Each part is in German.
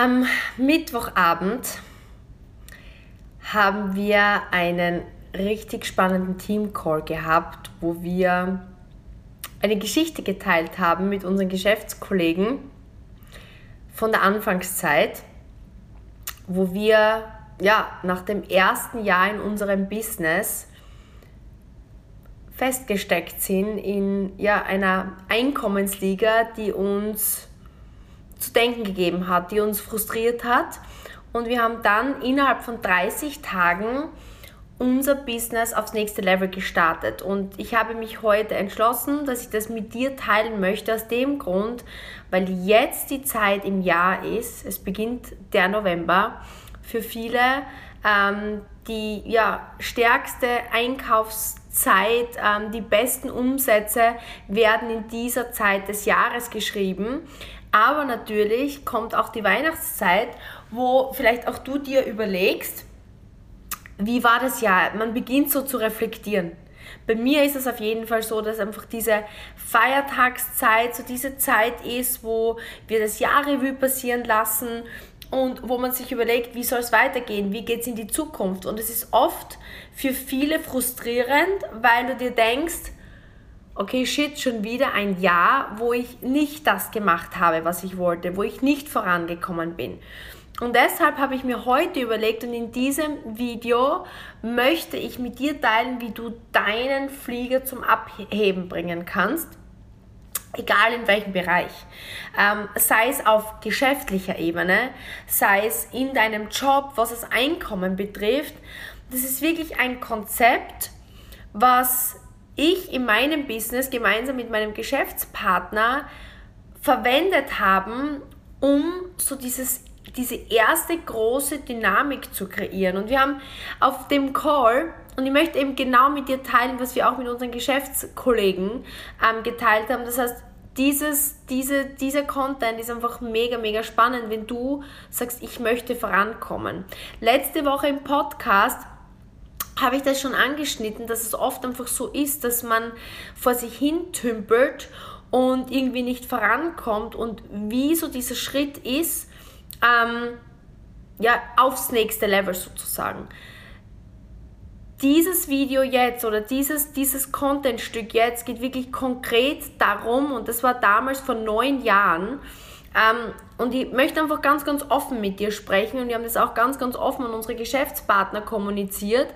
Am Mittwochabend haben wir einen richtig spannenden Team-Call gehabt, wo wir eine Geschichte geteilt haben mit unseren Geschäftskollegen von der Anfangszeit, wo wir ja, nach dem ersten Jahr in unserem Business festgesteckt sind in ja, einer Einkommensliga, die uns zu denken gegeben hat, die uns frustriert hat. Und wir haben dann innerhalb von 30 Tagen unser Business aufs nächste Level gestartet. Und ich habe mich heute entschlossen, dass ich das mit dir teilen möchte, aus dem Grund, weil jetzt die Zeit im Jahr ist, es beginnt der November, für viele ähm, die ja, stärkste Einkaufszeit, ähm, die besten Umsätze werden in dieser Zeit des Jahres geschrieben. Aber natürlich kommt auch die Weihnachtszeit, wo vielleicht auch du dir überlegst, wie war das Jahr? Man beginnt so zu reflektieren. Bei mir ist es auf jeden Fall so, dass einfach diese Feiertagszeit so diese Zeit ist, wo wir das Jahr Revue passieren lassen und wo man sich überlegt, wie soll es weitergehen, wie geht es in die Zukunft. Und es ist oft für viele frustrierend, weil du dir denkst, okay, shit, schon wieder ein Jahr, wo ich nicht das gemacht habe, was ich wollte, wo ich nicht vorangekommen bin. Und deshalb habe ich mir heute überlegt und in diesem Video möchte ich mit dir teilen, wie du deinen Flieger zum Abheben bringen kannst egal in welchem Bereich, ähm, sei es auf geschäftlicher Ebene, sei es in deinem Job, was das Einkommen betrifft. Das ist wirklich ein Konzept, was ich in meinem Business gemeinsam mit meinem Geschäftspartner verwendet haben, um so dieses, diese erste große Dynamik zu kreieren. Und wir haben auf dem Call, und ich möchte eben genau mit dir teilen, was wir auch mit unseren Geschäftskollegen ähm, geteilt haben. Das heißt, dieses, diese, dieser Content ist einfach mega, mega spannend, wenn du sagst, ich möchte vorankommen. Letzte Woche im Podcast habe ich das schon angeschnitten, dass es oft einfach so ist, dass man vor sich hin tümpelt und irgendwie nicht vorankommt und wie so dieser Schritt ist, ähm, ja, aufs nächste Level sozusagen. Dieses Video jetzt oder dieses, dieses Contentstück jetzt geht wirklich konkret darum, und das war damals vor neun Jahren, ähm, und ich möchte einfach ganz, ganz offen mit dir sprechen und wir haben das auch ganz, ganz offen an unsere Geschäftspartner kommuniziert,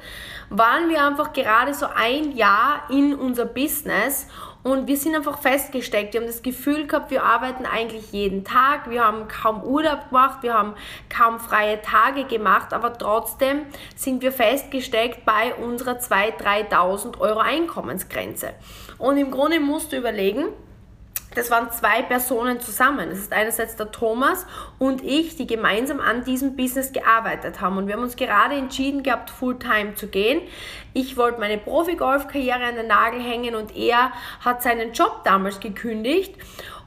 waren wir einfach gerade so ein Jahr in unser Business und wir sind einfach festgesteckt. Wir haben das Gefühl gehabt, wir arbeiten eigentlich jeden Tag. Wir haben kaum Urlaub gemacht, wir haben kaum freie Tage gemacht, aber trotzdem sind wir festgesteckt bei unserer 2.000, 3.000 Euro Einkommensgrenze. Und im Grunde musst du überlegen, das waren zwei Personen zusammen. Das ist einerseits der Thomas und ich, die gemeinsam an diesem Business gearbeitet haben. Und wir haben uns gerade entschieden gehabt, Fulltime zu gehen. Ich wollte meine Profi-Golf-Karriere an den Nagel hängen und er hat seinen Job damals gekündigt.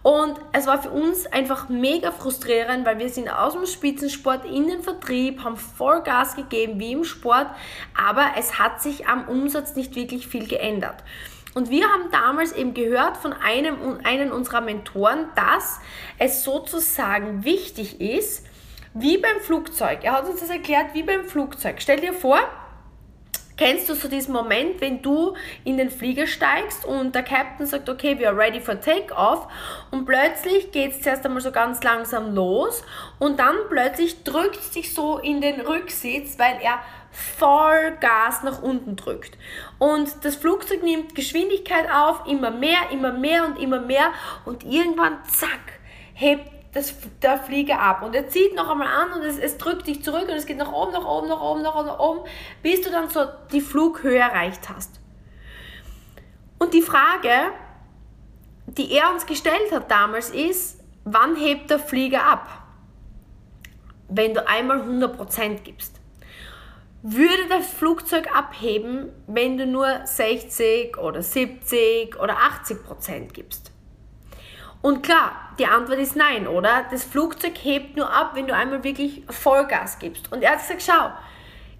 Und es war für uns einfach mega frustrierend, weil wir sind aus dem Spitzensport in den Vertrieb, haben Vollgas gegeben wie im Sport, aber es hat sich am Umsatz nicht wirklich viel geändert. Und wir haben damals eben gehört von einem, einem unserer Mentoren, dass es sozusagen wichtig ist, wie beim Flugzeug. Er hat uns das erklärt, wie beim Flugzeug. Stell dir vor, Kennst du so diesen Moment, wenn du in den Flieger steigst und der Captain sagt, okay, we are ready for takeoff und plötzlich geht es zuerst einmal so ganz langsam los und dann plötzlich drückt sich so in den Rücksitz, weil er voll Gas nach unten drückt. Und das Flugzeug nimmt Geschwindigkeit auf, immer mehr, immer mehr und immer mehr und irgendwann, zack, hebt das, der Flieger ab. Und er zieht noch einmal an und es, es drückt dich zurück und es geht nach oben, nach oben, nach oben, nach oben, nach oben, bis du dann so die Flughöhe erreicht hast. Und die Frage, die er uns gestellt hat damals, ist, wann hebt der Flieger ab? Wenn du einmal 100% gibst würde das Flugzeug abheben, wenn du nur 60 oder 70 oder 80 Prozent gibst? Und klar, die Antwort ist nein, oder? Das Flugzeug hebt nur ab, wenn du einmal wirklich Vollgas gibst. Und er hat gesagt, schau,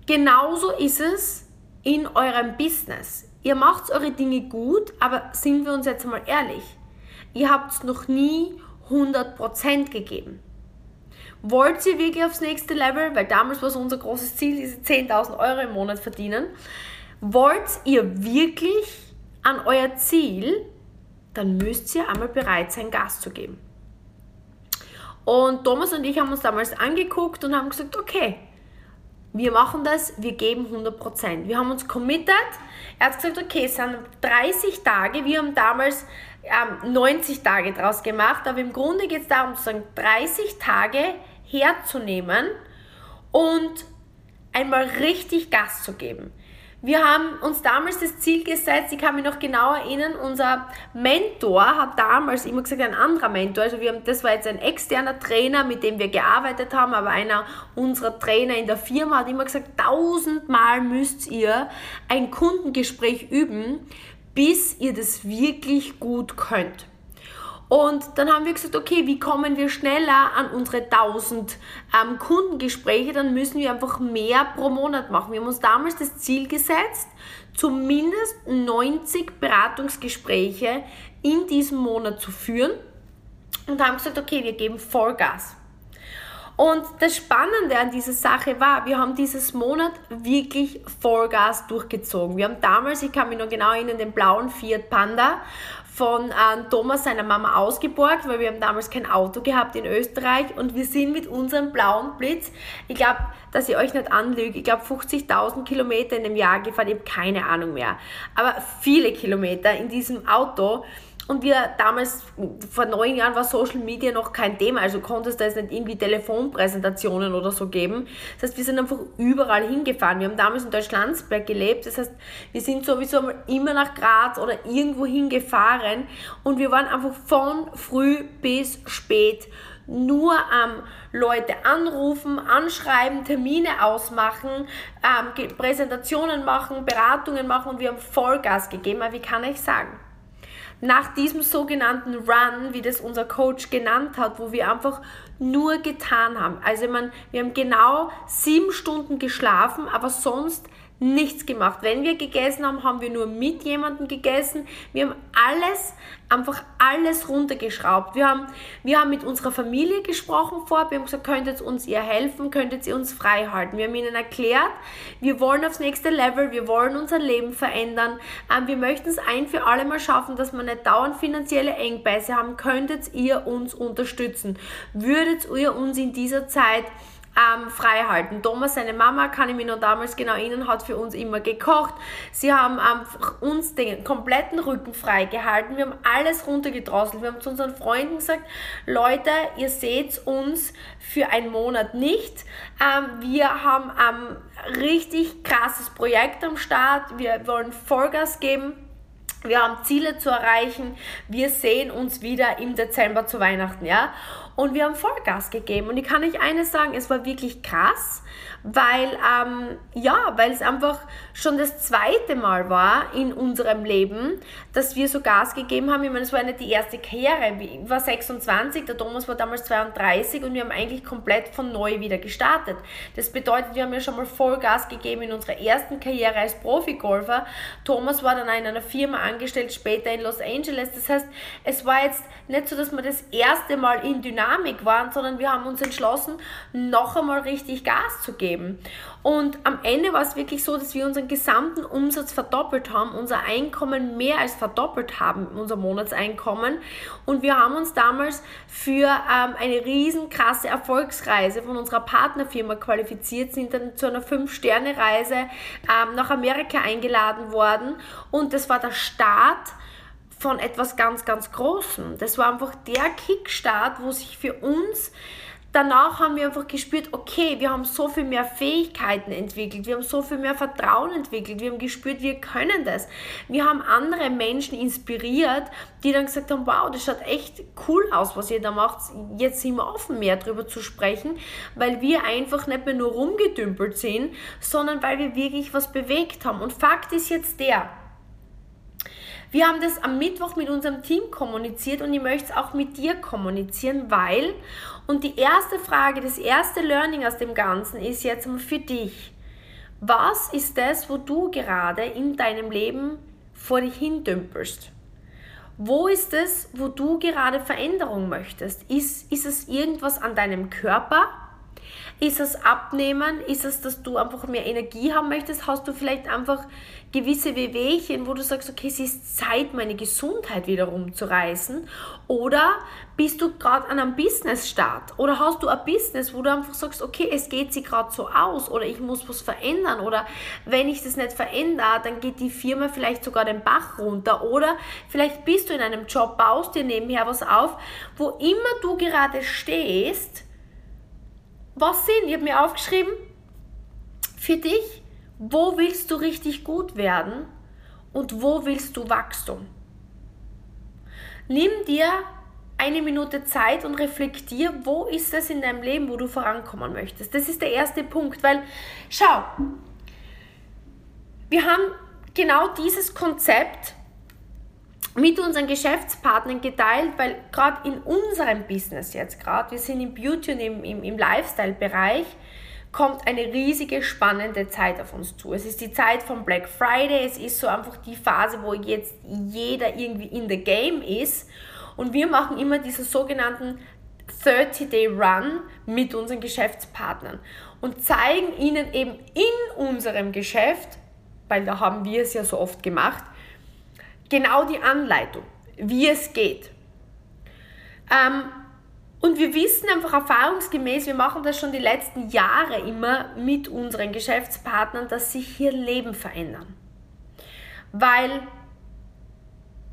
genauso ist es in eurem Business. Ihr macht eure Dinge gut, aber sind wir uns jetzt mal ehrlich, ihr habt es noch nie 100% gegeben. Wollt ihr wirklich aufs nächste Level? Weil damals war es unser großes Ziel, diese 10.000 Euro im Monat verdienen. Wollt ihr wirklich an euer Ziel? Dann müsst ihr einmal bereit sein, Gas zu geben. Und Thomas und ich haben uns damals angeguckt und haben gesagt, okay, wir machen das, wir geben 100%. Wir haben uns committed. Er hat gesagt, okay, es sind 30 Tage. Wir haben damals ähm, 90 Tage draus gemacht, aber im Grunde geht es darum, zu sagen, 30 Tage herzunehmen und einmal richtig Gas zu geben. Wir haben uns damals das Ziel gesetzt, ich kann mich noch genau erinnern, unser Mentor hat damals immer gesagt, ein anderer Mentor, also wir haben, das war jetzt ein externer Trainer, mit dem wir gearbeitet haben, aber einer unserer Trainer in der Firma hat immer gesagt, tausendmal müsst ihr ein Kundengespräch üben, bis ihr das wirklich gut könnt. Und dann haben wir gesagt, okay, wie kommen wir schneller an unsere 1000 ähm, Kundengespräche? Dann müssen wir einfach mehr pro Monat machen. Wir haben uns damals das Ziel gesetzt, zumindest 90 Beratungsgespräche in diesem Monat zu führen und haben gesagt, okay, wir geben Vollgas. Und das Spannende an dieser Sache war, wir haben dieses Monat wirklich Vollgas durchgezogen. Wir haben damals, ich kann mich noch genau erinnern, den blauen Fiat Panda von äh, Thomas seiner Mama ausgeborgt, weil wir haben damals kein Auto gehabt in Österreich und wir sind mit unserem blauen Blitz, ich glaube, dass ich euch nicht anlüge, ich glaube 50.000 Kilometer in einem Jahr gefahren, ich habe keine Ahnung mehr, aber viele Kilometer in diesem Auto und wir damals, vor neun Jahren war Social Media noch kein Thema, also konntest du jetzt nicht irgendwie Telefonpräsentationen oder so geben. Das heißt, wir sind einfach überall hingefahren. Wir haben damals in Deutschlandsberg gelebt, das heißt, wir sind sowieso immer nach Graz oder irgendwo hingefahren und wir waren einfach von früh bis spät nur ähm, Leute anrufen, anschreiben, Termine ausmachen, ähm, Präsentationen machen, Beratungen machen und wir haben Vollgas gegeben. Aber wie kann ich sagen? Nach diesem sogenannten Run, wie das unser Coach genannt hat, wo wir einfach nur getan haben. Also man, wir haben genau sieben Stunden geschlafen, aber sonst nichts gemacht. Wenn wir gegessen haben, haben wir nur mit jemandem gegessen. Wir haben alles, einfach alles runtergeschraubt. Wir haben, wir haben mit unserer Familie gesprochen vor. Wir haben gesagt, könntet ihr uns ihr helfen, könntet ihr uns frei halten. Wir haben ihnen erklärt, wir wollen aufs nächste Level, wir wollen unser Leben verändern. Ähm, wir möchten es ein für alle Mal schaffen, dass wir nicht dauernd finanzielle Engpässe haben. Könntet ihr uns unterstützen? Würdet ihr uns in dieser Zeit ähm, frei halten. Thomas, seine Mama, kann ich mich noch damals genau erinnern, hat für uns immer gekocht. Sie haben einfach uns den kompletten Rücken frei gehalten. Wir haben alles runtergedrosselt. Wir haben zu unseren Freunden gesagt, Leute, ihr seht uns für einen Monat nicht. Ähm, wir haben ein richtig krasses Projekt am Start. Wir wollen Vollgas geben. Wir haben Ziele zu erreichen. Wir sehen uns wieder im Dezember zu Weihnachten, ja. Und wir haben Vollgas gegeben. Und ich kann euch eines sagen, es war wirklich krass, weil, ähm, ja, weil es einfach schon das zweite Mal war in unserem Leben, dass wir so Gas gegeben haben. Ich meine, es war nicht die erste Karriere. Ich war 26, der Thomas war damals 32 und wir haben eigentlich komplett von neu wieder gestartet. Das bedeutet, wir haben ja schon mal Vollgas gegeben in unserer ersten Karriere als Profigolfer. Thomas war dann in einer Firma angestellt, später in Los Angeles. Das heißt, es war jetzt nicht so, dass wir das erste Mal in Dynamik waren, sondern wir haben uns entschlossen, noch einmal richtig Gas zu geben. Und am Ende war es wirklich so, dass wir unseren gesamten Umsatz verdoppelt haben, unser Einkommen mehr als verdoppelt haben, unser Monatseinkommen. Und wir haben uns damals für ähm, eine riesen krasse Erfolgsreise von unserer Partnerfirma qualifiziert, sind dann zu einer 5-Sterne-Reise ähm, nach Amerika eingeladen worden. Und das war der Start von etwas ganz, ganz Großem. Das war einfach der Kickstart, wo sich für uns danach haben wir einfach gespürt, okay, wir haben so viel mehr Fähigkeiten entwickelt, wir haben so viel mehr Vertrauen entwickelt, wir haben gespürt, wir können das. Wir haben andere Menschen inspiriert, die dann gesagt haben, wow, das schaut echt cool aus, was ihr da macht. Jetzt sind wir offen, mehr darüber zu sprechen, weil wir einfach nicht mehr nur rumgedümpelt sind, sondern weil wir wirklich was bewegt haben. Und Fakt ist jetzt der, wir haben das am Mittwoch mit unserem Team kommuniziert und ich möchte es auch mit dir kommunizieren, weil, und die erste Frage, das erste Learning aus dem Ganzen ist jetzt für dich. Was ist das, wo du gerade in deinem Leben vor dich hin dümpelst? Wo ist es, wo du gerade Veränderung möchtest? Ist, ist es irgendwas an deinem Körper? Ist es Abnehmen? Ist es, dass du einfach mehr Energie haben möchtest? Hast du vielleicht einfach gewisse Wehwehchen, wo du sagst, okay, es ist Zeit, meine Gesundheit wieder rumzureißen? Oder bist du gerade an einem Business-Start? Oder hast du ein Business, wo du einfach sagst, okay, es geht sich gerade so aus oder ich muss was verändern? Oder wenn ich das nicht verändere, dann geht die Firma vielleicht sogar den Bach runter. Oder vielleicht bist du in einem Job, baust dir nebenher was auf, wo immer du gerade stehst, was sind? Ich habe mir aufgeschrieben, für dich, wo willst du richtig gut werden und wo willst du Wachstum? Nimm dir eine Minute Zeit und reflektier, wo ist es in deinem Leben, wo du vorankommen möchtest. Das ist der erste Punkt, weil schau, wir haben genau dieses Konzept mit unseren Geschäftspartnern geteilt, weil gerade in unserem Business jetzt gerade, wir sind im Beauty und im, im, im Lifestyle-Bereich, kommt eine riesige spannende Zeit auf uns zu. Es ist die Zeit von Black Friday, es ist so einfach die Phase, wo jetzt jeder irgendwie in the game ist und wir machen immer diesen sogenannten 30-Day-Run mit unseren Geschäftspartnern und zeigen ihnen eben in unserem Geschäft, weil da haben wir es ja so oft gemacht, genau die Anleitung, wie es geht. Ähm, und wir wissen einfach erfahrungsgemäß, wir machen das schon die letzten Jahre immer mit unseren Geschäftspartnern, dass sich hier Leben verändern. Weil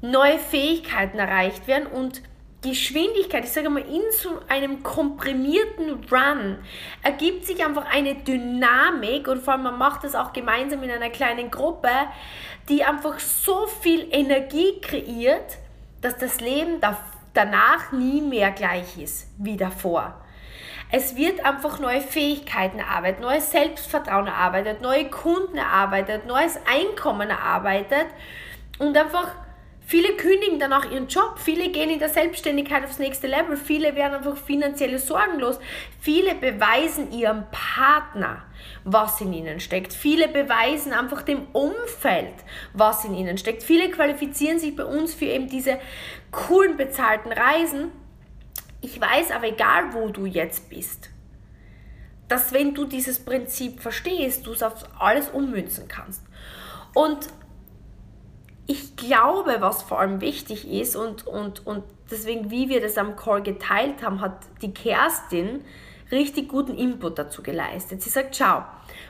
neue Fähigkeiten erreicht werden und Geschwindigkeit, ich sage mal, in so einem komprimierten Run ergibt sich einfach eine Dynamik und vor allem man macht das auch gemeinsam in einer kleinen Gruppe, die einfach so viel Energie kreiert, dass das Leben danach nie mehr gleich ist wie davor. Es wird einfach neue Fähigkeiten erarbeitet, neues Selbstvertrauen erarbeitet, neue Kunden erarbeitet, neues Einkommen erarbeitet und einfach Viele kündigen dann auch ihren Job, viele gehen in der Selbstständigkeit aufs nächste Level, viele werden einfach finanziell sorgenlos, viele beweisen ihrem Partner, was in ihnen steckt, viele beweisen einfach dem Umfeld, was in ihnen steckt, viele qualifizieren sich bei uns für eben diese coolen bezahlten Reisen. Ich weiß aber, egal wo du jetzt bist, dass wenn du dieses Prinzip verstehst, du es auf alles ummünzen kannst. Und ich glaube, was vor allem wichtig ist und, und, und deswegen, wie wir das am Call geteilt haben, hat die Kerstin richtig guten Input dazu geleistet. Sie sagt, schau,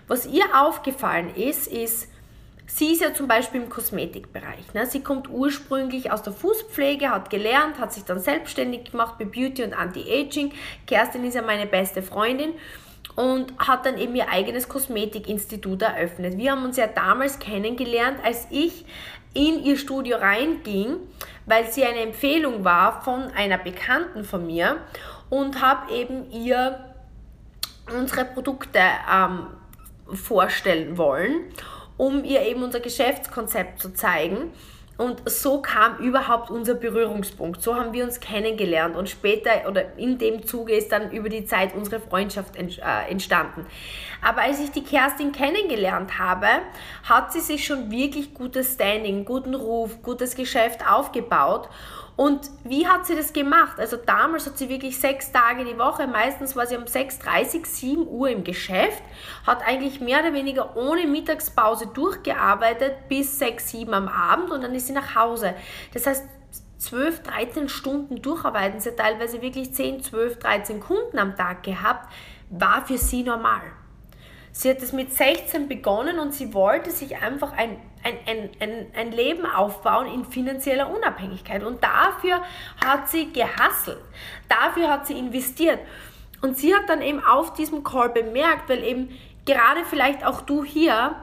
was ihr aufgefallen ist, ist, sie ist ja zum Beispiel im Kosmetikbereich. Ne? Sie kommt ursprünglich aus der Fußpflege, hat gelernt, hat sich dann selbstständig gemacht bei Beauty und Anti-Aging. Kerstin ist ja meine beste Freundin und hat dann eben ihr eigenes Kosmetikinstitut eröffnet. Wir haben uns ja damals kennengelernt, als ich in ihr Studio reinging, weil sie eine Empfehlung war von einer Bekannten von mir und habe eben ihr unsere Produkte ähm, vorstellen wollen, um ihr eben unser Geschäftskonzept zu zeigen. Und so kam überhaupt unser Berührungspunkt. So haben wir uns kennengelernt und später oder in dem Zuge ist dann über die Zeit unsere Freundschaft äh, entstanden. Aber als ich die Kerstin kennengelernt habe, hat sie sich schon wirklich gutes Standing, guten Ruf, gutes Geschäft aufgebaut und wie hat sie das gemacht? Also damals hat sie wirklich sechs Tage die Woche, meistens war sie um 6.30, 7 Uhr im Geschäft, hat eigentlich mehr oder weniger ohne Mittagspause durchgearbeitet bis 6, 7 am Abend und dann ist sie nach Hause. Das heißt, 12, 13 Stunden durcharbeiten, sie hat teilweise wirklich 10, 12, 13 Kunden am Tag gehabt, war für sie normal. Sie hat es mit 16 begonnen und sie wollte sich einfach ein, ein, ein, ein, ein Leben aufbauen in finanzieller Unabhängigkeit. Und dafür hat sie gehasselt, dafür hat sie investiert. Und sie hat dann eben auf diesem Call bemerkt, weil eben gerade vielleicht auch du hier,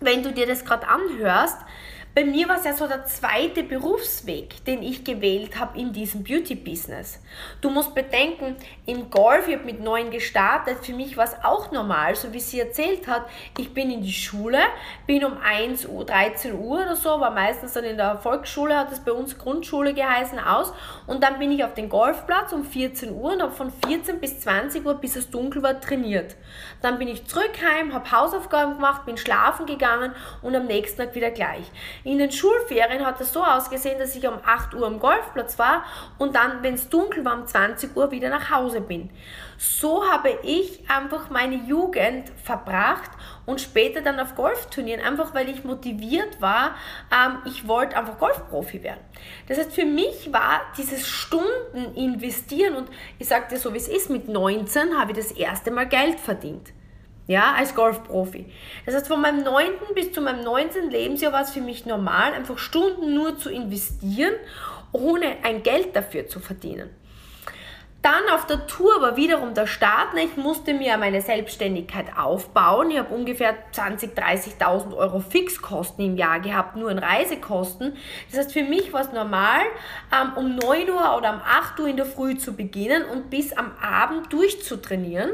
wenn du dir das gerade anhörst, bei mir war es ja so der zweite Berufsweg, den ich gewählt habe in diesem Beauty-Business. Du musst bedenken, im Golf, ich habe mit neun gestartet, für mich war es auch normal, so wie sie erzählt hat, ich bin in die Schule, bin um 1 Uhr, 13 Uhr oder so, war meistens dann in der Volksschule, hat es bei uns Grundschule geheißen, aus und dann bin ich auf den Golfplatz um 14 Uhr und habe von 14 bis 20 Uhr, bis es dunkel war, trainiert. Dann bin ich zurück heim, habe Hausaufgaben gemacht, bin schlafen gegangen und am nächsten Tag wieder gleich. In den Schulferien hat es so ausgesehen, dass ich um 8 Uhr am Golfplatz war und dann, wenn es dunkel war, um 20 Uhr wieder nach Hause bin. So habe ich einfach meine Jugend verbracht und später dann auf Golfturnieren, einfach weil ich motiviert war, ähm, ich wollte einfach Golfprofi werden. Das heißt, für mich war dieses Stunden investieren und ich sagte so, wie es ist, mit 19 habe ich das erste Mal Geld verdient. Ja, als Golfprofi. Das heißt, von meinem 9. bis zu meinem 19. Lebensjahr war es für mich normal, einfach Stunden nur zu investieren, ohne ein Geld dafür zu verdienen. Dann auf der Tour war wiederum der Start. Ich musste mir meine Selbstständigkeit aufbauen. Ich habe ungefähr 20.000, 30.000 Euro Fixkosten im Jahr gehabt, nur in Reisekosten. Das heißt, für mich war es normal, ähm, um 9 Uhr oder um 8 Uhr in der Früh zu beginnen und bis am Abend durchzutrainieren.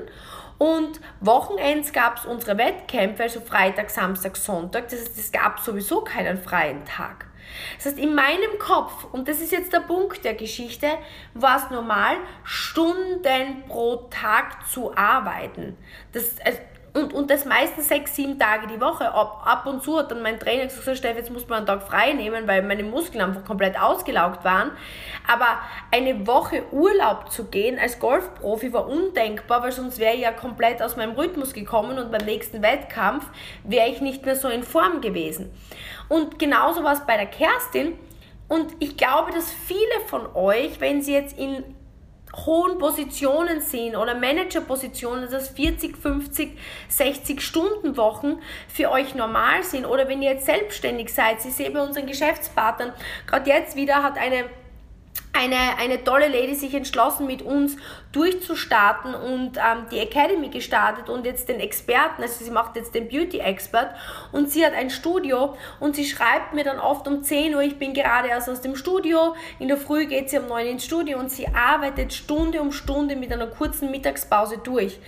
Und Wochenends gab es unsere Wettkämpfe, also Freitag, Samstag, Sonntag. Das heißt, es gab sowieso keinen freien Tag. Das heißt, in meinem Kopf, und das ist jetzt der Punkt der Geschichte, war es normal, Stunden pro Tag zu arbeiten. Das, also und, und das meistens sechs, sieben Tage die Woche. Ab, ab und zu hat dann mein Trainer gesagt, Steff, jetzt muss man einen Tag frei nehmen, weil meine Muskeln einfach komplett ausgelaugt waren. Aber eine Woche Urlaub zu gehen als Golfprofi war undenkbar, weil sonst wäre ich ja komplett aus meinem Rhythmus gekommen und beim nächsten Wettkampf wäre ich nicht mehr so in Form gewesen. Und genauso war es bei der Kerstin. Und ich glaube, dass viele von euch, wenn sie jetzt in hohen Positionen sind oder Managerpositionen, dass 40, 50, 60 Stunden Wochen für euch normal sind. Oder wenn ihr jetzt selbstständig seid, ich sehe bei unseren Geschäftspartnern, gerade jetzt wieder hat eine eine, eine tolle Lady sich entschlossen, mit uns durchzustarten und ähm, die Academy gestartet und jetzt den Experten, also sie macht jetzt den Beauty Expert und sie hat ein Studio und sie schreibt mir dann oft um 10 Uhr, ich bin gerade erst aus dem Studio, in der Früh geht sie um 9 ins Studio und sie arbeitet Stunde um Stunde mit einer kurzen Mittagspause durch.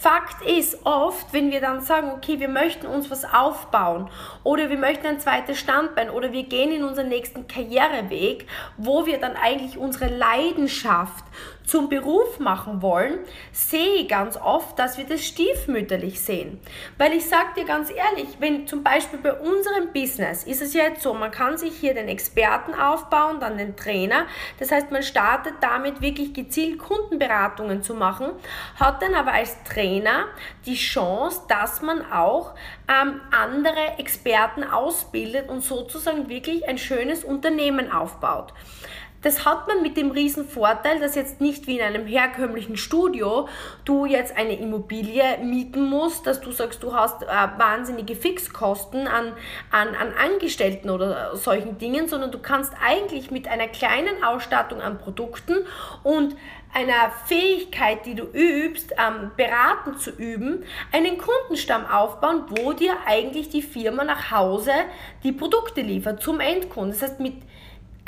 Fakt ist oft, wenn wir dann sagen, okay, wir möchten uns was aufbauen oder wir möchten ein zweites Standbein oder wir gehen in unseren nächsten Karriereweg, wo wir dann eigentlich unsere Leidenschaft zum Beruf machen wollen, sehe ich ganz oft, dass wir das stiefmütterlich sehen. Weil ich sage dir ganz ehrlich, wenn zum Beispiel bei unserem Business ist es ja jetzt so, man kann sich hier den Experten aufbauen, dann den Trainer. Das heißt, man startet damit wirklich gezielt Kundenberatungen zu machen, hat dann aber als Trainer die Chance, dass man auch ähm, andere Experten ausbildet und sozusagen wirklich ein schönes Unternehmen aufbaut. Das hat man mit dem riesen Vorteil, dass jetzt nicht wie in einem herkömmlichen Studio du jetzt eine Immobilie mieten musst, dass du sagst, du hast äh, wahnsinnige Fixkosten an, an, an Angestellten oder solchen Dingen, sondern du kannst eigentlich mit einer kleinen Ausstattung an Produkten und einer Fähigkeit, die du übst, ähm, beraten zu üben, einen Kundenstamm aufbauen, wo dir eigentlich die Firma nach Hause die Produkte liefert zum Endkunden. Das heißt, mit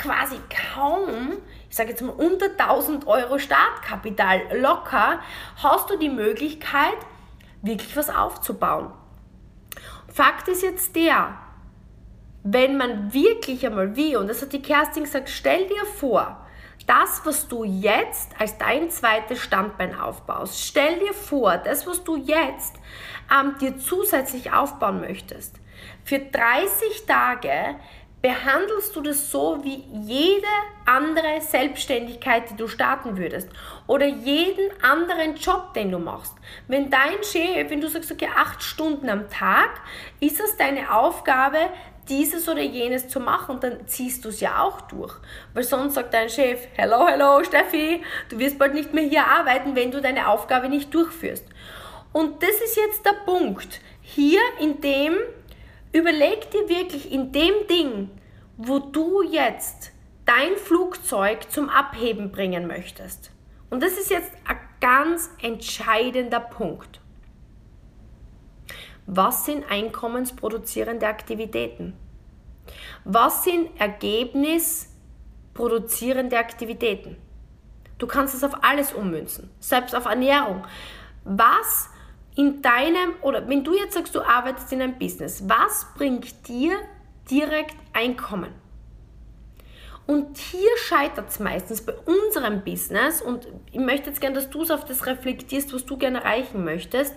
quasi kaum, ich sage jetzt mal unter 1000 Euro Startkapital locker, hast du die Möglichkeit, wirklich was aufzubauen. Fakt ist jetzt der, wenn man wirklich einmal wie, und das hat die Kerstin gesagt, stell dir vor, das, was du jetzt als dein zweites Standbein aufbaust, stell dir vor, das, was du jetzt ähm, dir zusätzlich aufbauen möchtest, für 30 Tage behandelst du das so wie jede andere Selbstständigkeit, die du starten würdest oder jeden anderen Job, den du machst. Wenn dein Chef, wenn du sagst, okay, acht Stunden am Tag, ist es deine Aufgabe, dieses oder jenes zu machen, dann ziehst du es ja auch durch. Weil sonst sagt dein Chef, hello, hello, Steffi, du wirst bald nicht mehr hier arbeiten, wenn du deine Aufgabe nicht durchführst. Und das ist jetzt der Punkt. Hier in dem Überleg dir wirklich in dem Ding, wo du jetzt dein Flugzeug zum Abheben bringen möchtest. Und das ist jetzt ein ganz entscheidender Punkt. Was sind einkommensproduzierende Aktivitäten? Was sind ergebnisproduzierende Aktivitäten? Du kannst es auf alles ummünzen, selbst auf Ernährung. Was in deinem, oder wenn du jetzt sagst, du arbeitest in einem Business, was bringt dir direkt Einkommen? Und hier scheitert es meistens bei unserem Business und ich möchte jetzt gerne, dass du es auf das reflektierst, was du gerne erreichen möchtest,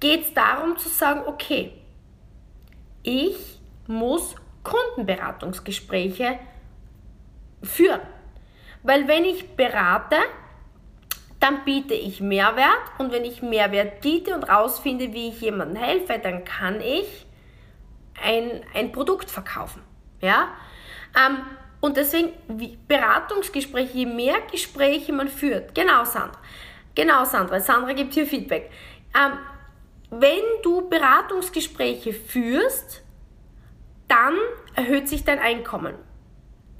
geht es darum zu sagen, okay, ich muss Kundenberatungsgespräche führen. Weil wenn ich berate, dann biete ich Mehrwert und wenn ich Mehrwert biete und rausfinde, wie ich jemandem helfe, dann kann ich ein, ein Produkt verkaufen. Ja? Ähm, und deswegen Beratungsgespräche, je mehr Gespräche man führt, genau Sandra, genau Sandra, Sandra gibt hier Feedback. Ähm, wenn du Beratungsgespräche führst, dann erhöht sich dein Einkommen.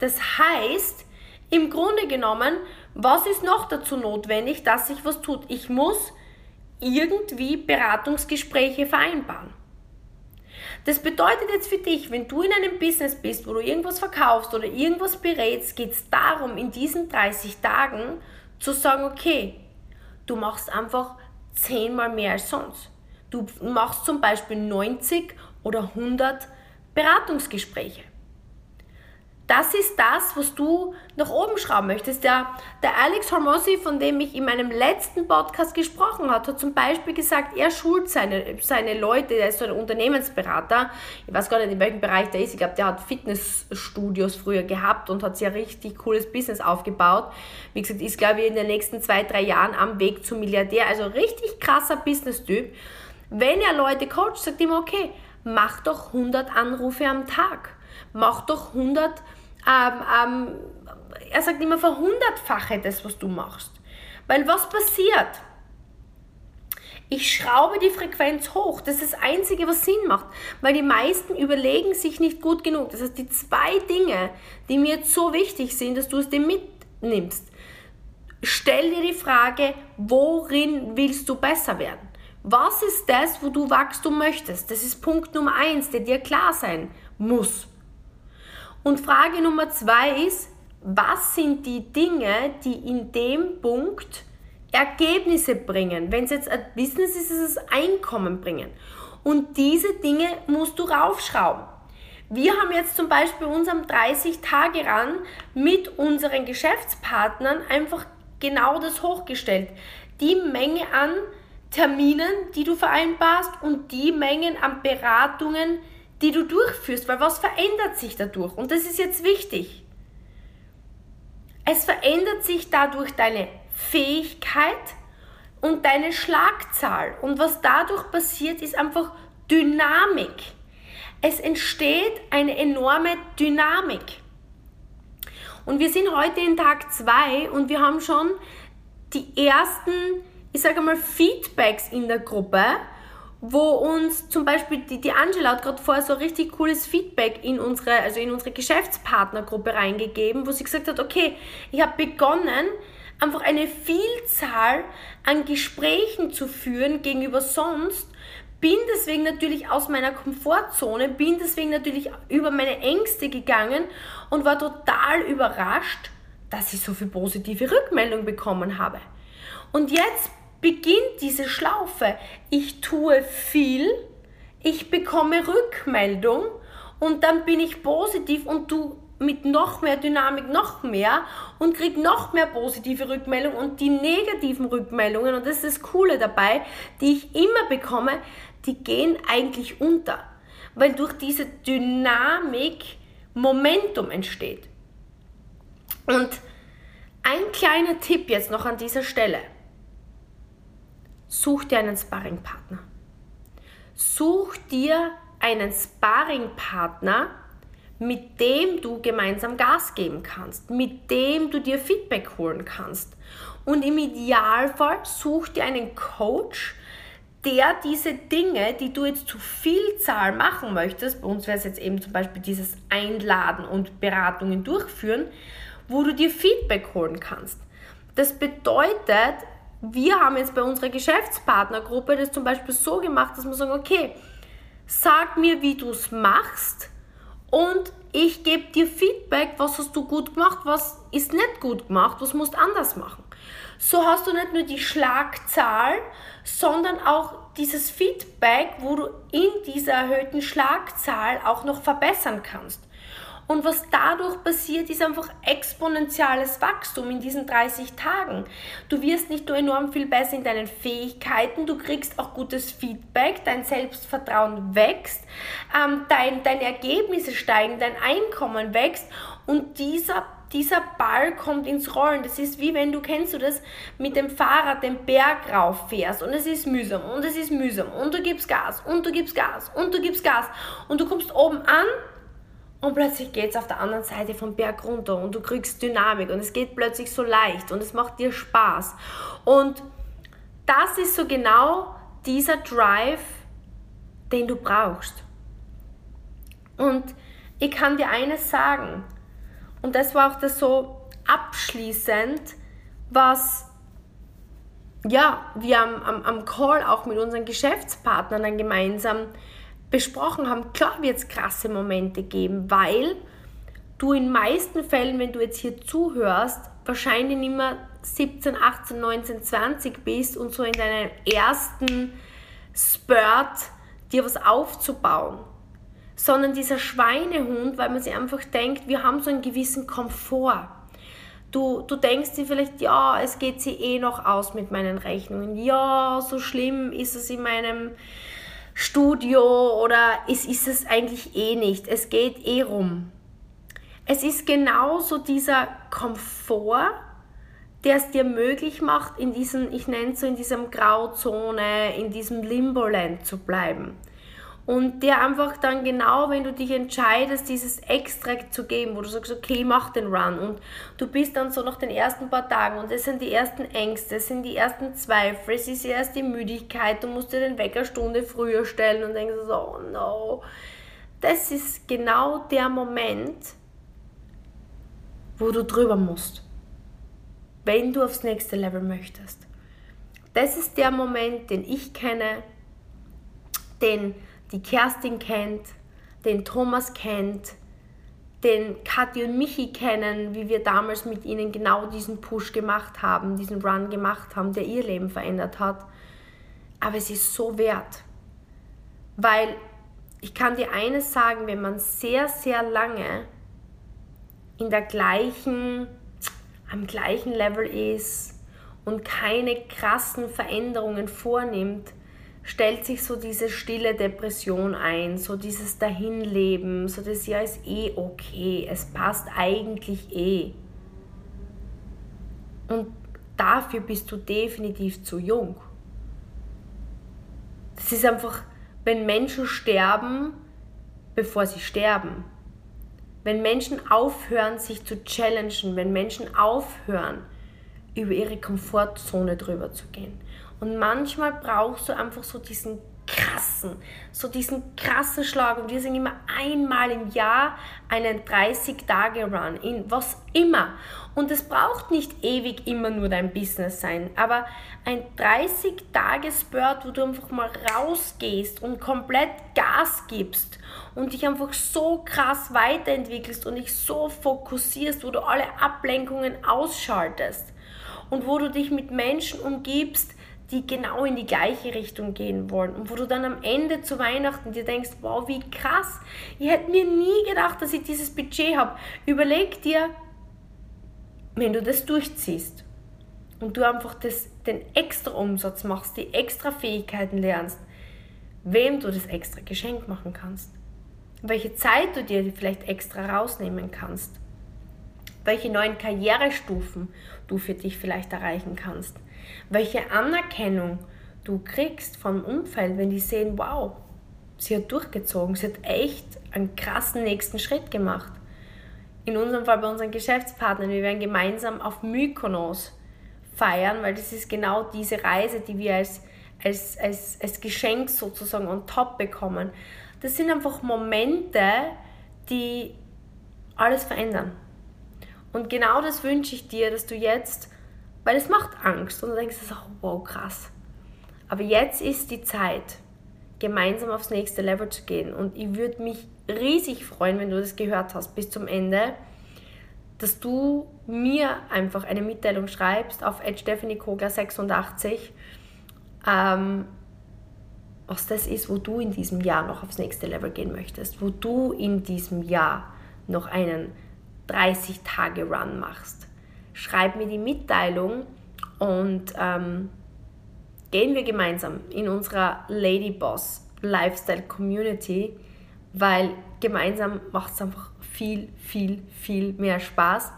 Das heißt, im Grunde genommen, was ist noch dazu notwendig, dass sich was tut? Ich muss irgendwie Beratungsgespräche vereinbaren. Das bedeutet jetzt für dich, wenn du in einem Business bist, wo du irgendwas verkaufst oder irgendwas berätst, geht es darum, in diesen 30 Tagen zu sagen, okay, du machst einfach zehnmal mehr als sonst. Du machst zum Beispiel 90 oder 100 Beratungsgespräche das ist das, was du nach oben schrauben möchtest. Der, der Alex Hormozzi, von dem ich in meinem letzten Podcast gesprochen habe, hat zum Beispiel gesagt, er schult seine, seine Leute, er ist so ein Unternehmensberater, ich weiß gar nicht, in welchem Bereich der ist, ich glaube, der hat Fitnessstudios früher gehabt und hat ein richtig cooles Business aufgebaut. Wie gesagt, ist, glaube ich, in den nächsten zwei, drei Jahren am Weg zum Milliardär, also richtig krasser Business-Typ. Wenn er Leute coacht, sagt ihm, okay, mach doch 100 Anrufe am Tag. Mach doch 100 ähm, ähm, er sagt immer verhundertfache das, was du machst. Weil was passiert? Ich schraube die Frequenz hoch. Das ist das Einzige, was Sinn macht. Weil die meisten überlegen sich nicht gut genug. Das heißt, die zwei Dinge, die mir jetzt so wichtig sind, dass du es dir mitnimmst. Stell dir die Frage, worin willst du besser werden? Was ist das, wo du Wachstum möchtest? Das ist Punkt Nummer eins, der dir klar sein muss. Und Frage Nummer zwei ist, was sind die Dinge, die in dem Punkt Ergebnisse bringen? Wenn es jetzt ein Business ist, ist es Einkommen bringen. Und diese Dinge musst du raufschrauben. Wir haben jetzt zum Beispiel unserem 30-Tage-Run mit unseren Geschäftspartnern einfach genau das hochgestellt. Die Menge an Terminen, die du vereinbarst und die Mengen an Beratungen, die du durchführst, weil was verändert sich dadurch? Und das ist jetzt wichtig. Es verändert sich dadurch deine Fähigkeit und deine Schlagzahl. Und was dadurch passiert, ist einfach Dynamik. Es entsteht eine enorme Dynamik. Und wir sind heute in Tag 2 und wir haben schon die ersten, ich sage mal, Feedbacks in der Gruppe wo uns zum Beispiel die, die Angela hat gerade vorher so richtig cooles Feedback in unsere, also in unsere Geschäftspartnergruppe reingegeben, wo sie gesagt hat, okay, ich habe begonnen, einfach eine Vielzahl an Gesprächen zu führen gegenüber sonst, bin deswegen natürlich aus meiner Komfortzone, bin deswegen natürlich über meine Ängste gegangen und war total überrascht, dass ich so viel positive Rückmeldung bekommen habe. Und jetzt beginnt diese Schlaufe. Ich tue viel, ich bekomme Rückmeldung und dann bin ich positiv und du mit noch mehr Dynamik noch mehr und krieg noch mehr positive Rückmeldungen und die negativen Rückmeldungen und das ist das Coole dabei, die ich immer bekomme, die gehen eigentlich unter, weil durch diese Dynamik Momentum entsteht. Und ein kleiner Tipp jetzt noch an dieser Stelle such dir einen Sparringpartner. Such dir einen Sparringpartner, mit dem du gemeinsam Gas geben kannst, mit dem du dir Feedback holen kannst. Und im Idealfall such dir einen Coach, der diese Dinge, die du jetzt zu Vielzahl machen möchtest, bei uns wäre es jetzt eben zum Beispiel dieses Einladen und Beratungen durchführen, wo du dir Feedback holen kannst. Das bedeutet, wir haben jetzt bei unserer Geschäftspartnergruppe das zum Beispiel so gemacht, dass wir sagen, okay, sag mir, wie du es machst und ich gebe dir Feedback, was hast du gut gemacht, was ist nicht gut gemacht, was musst du anders machen. So hast du nicht nur die Schlagzahl, sondern auch dieses Feedback, wo du in dieser erhöhten Schlagzahl auch noch verbessern kannst. Und was dadurch passiert, ist einfach exponentielles Wachstum in diesen 30 Tagen. Du wirst nicht nur enorm viel besser in deinen Fähigkeiten, du kriegst auch gutes Feedback, dein Selbstvertrauen wächst, ähm, dein, deine Ergebnisse steigen, dein Einkommen wächst und dieser dieser Ball kommt ins Rollen. Das ist wie wenn du, kennst du das, mit dem Fahrrad den Berg rauf fährst und es ist mühsam und es ist mühsam und du gibst Gas und du gibst Gas und du gibst Gas und du kommst oben an und plötzlich geht es auf der anderen Seite vom Berg runter und du kriegst Dynamik und es geht plötzlich so leicht und es macht dir Spaß. Und das ist so genau dieser Drive, den du brauchst. Und ich kann dir eines sagen, und das war auch das so abschließend, was ja, wir am, am, am Call auch mit unseren Geschäftspartnern dann gemeinsam besprochen haben. Klar wird es krasse Momente geben, weil du in meisten Fällen, wenn du jetzt hier zuhörst, wahrscheinlich nicht mehr 17, 18, 19, 20 bist und so in deinem ersten Spurt dir was aufzubauen sondern dieser Schweinehund, weil man sich einfach denkt, wir haben so einen gewissen Komfort. Du, du denkst dir vielleicht, ja, es geht sie eh noch aus mit meinen Rechnungen. Ja, so schlimm ist es in meinem Studio oder ist, ist es eigentlich eh nicht. Es geht eh rum. Es ist genauso dieser Komfort, der es dir möglich macht, in diesem, ich nenne es so, in diesem Grauzone, in diesem Limboland zu bleiben und der einfach dann genau, wenn du dich entscheidest, dieses Extra zu geben, wo du sagst, okay, mach den Run und du bist dann so nach den ersten paar Tagen und es sind die ersten Ängste, es sind die ersten Zweifel, es ist erst die Müdigkeit, du musst dir den Wecker Stunde früher stellen und denkst so, oh no. Das ist genau der Moment, wo du drüber musst, wenn du aufs nächste Level möchtest. Das ist der Moment, den ich kenne, den die Kerstin kennt, den Thomas kennt, den Kathi und Michi kennen, wie wir damals mit ihnen genau diesen Push gemacht haben, diesen Run gemacht haben, der ihr Leben verändert hat. Aber es ist so wert. Weil ich kann dir eines sagen, wenn man sehr, sehr lange in der gleichen, am gleichen Level ist und keine krassen Veränderungen vornimmt, stellt sich so diese stille Depression ein, so dieses Dahinleben, so das ja ist eh okay, es passt eigentlich eh. Und dafür bist du definitiv zu jung. Das ist einfach, wenn Menschen sterben, bevor sie sterben. Wenn Menschen aufhören, sich zu challengen, wenn Menschen aufhören, über ihre Komfortzone drüber zu gehen. Und manchmal brauchst du einfach so diesen krassen, so diesen krassen Schlag. Und wir sagen immer einmal im Jahr einen 30-Tage-Run in was immer. Und es braucht nicht ewig immer nur dein Business sein, aber ein 30-Tage-Spurt, wo du einfach mal rausgehst und komplett Gas gibst und dich einfach so krass weiterentwickelst und dich so fokussierst, wo du alle Ablenkungen ausschaltest und wo du dich mit Menschen umgibst, die genau in die gleiche Richtung gehen wollen und wo du dann am Ende zu Weihnachten dir denkst, wow, wie krass, ich hätte mir nie gedacht, dass ich dieses Budget habe. Überleg dir, wenn du das durchziehst und du einfach das, den extra Umsatz machst, die extra Fähigkeiten lernst, wem du das extra Geschenk machen kannst, welche Zeit du dir vielleicht extra rausnehmen kannst, welche neuen Karrierestufen du für dich vielleicht erreichen kannst welche Anerkennung du kriegst vom Umfeld, wenn die sehen, wow, sie hat durchgezogen, sie hat echt einen krassen nächsten Schritt gemacht. In unserem Fall bei unseren Geschäftspartnern, wir werden gemeinsam auf Mykonos feiern, weil das ist genau diese Reise, die wir als, als, als, als Geschenk sozusagen on top bekommen. Das sind einfach Momente, die alles verändern. Und genau das wünsche ich dir, dass du jetzt weil es macht Angst und du denkst so, wow, krass. Aber jetzt ist die Zeit, gemeinsam aufs nächste Level zu gehen. Und ich würde mich riesig freuen, wenn du das gehört hast bis zum Ende, dass du mir einfach eine Mitteilung schreibst auf stephaniekogler86, ähm, was das ist, wo du in diesem Jahr noch aufs nächste Level gehen möchtest, wo du in diesem Jahr noch einen 30-Tage-Run machst. Schreib mir die Mitteilung und ähm, gehen wir gemeinsam in unserer Lady Boss Lifestyle Community, weil gemeinsam macht es einfach viel, viel, viel mehr Spaß.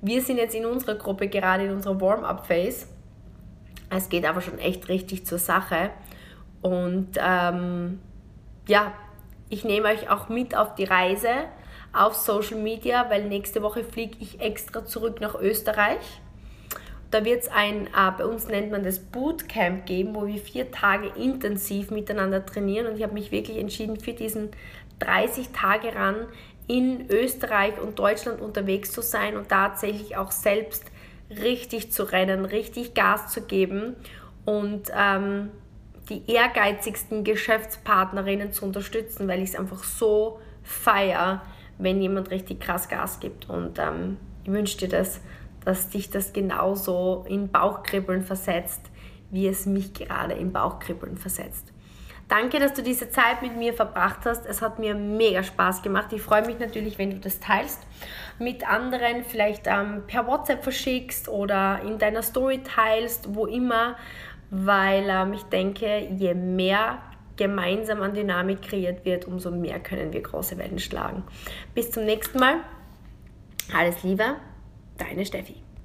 Wir sind jetzt in unserer Gruppe gerade in unserer Warm-up-Phase. Es geht aber schon echt richtig zur Sache. Und ähm, ja, ich nehme euch auch mit auf die Reise auf Social Media, weil nächste Woche fliege ich extra zurück nach Österreich. Da wird es ein, äh, bei uns nennt man das Bootcamp geben, wo wir vier Tage intensiv miteinander trainieren. Und ich habe mich wirklich entschieden, für diesen 30 Tage ran in Österreich und Deutschland unterwegs zu sein und tatsächlich auch selbst richtig zu rennen, richtig Gas zu geben und ähm, die ehrgeizigsten Geschäftspartnerinnen zu unterstützen, weil ich es einfach so feiere, wenn jemand richtig krass Gas gibt. Und ähm, ich wünsche dir das, dass dich das genauso in Bauchkribbeln versetzt, wie es mich gerade in Bauchkribbeln versetzt. Danke, dass du diese Zeit mit mir verbracht hast. Es hat mir mega Spaß gemacht. Ich freue mich natürlich, wenn du das teilst mit anderen, vielleicht ähm, per WhatsApp verschickst oder in deiner Story teilst, wo immer, weil ähm, ich denke, je mehr gemeinsam an Dynamik kreiert wird, umso mehr können wir große Wellen schlagen. Bis zum nächsten Mal. Alles Liebe, deine Steffi.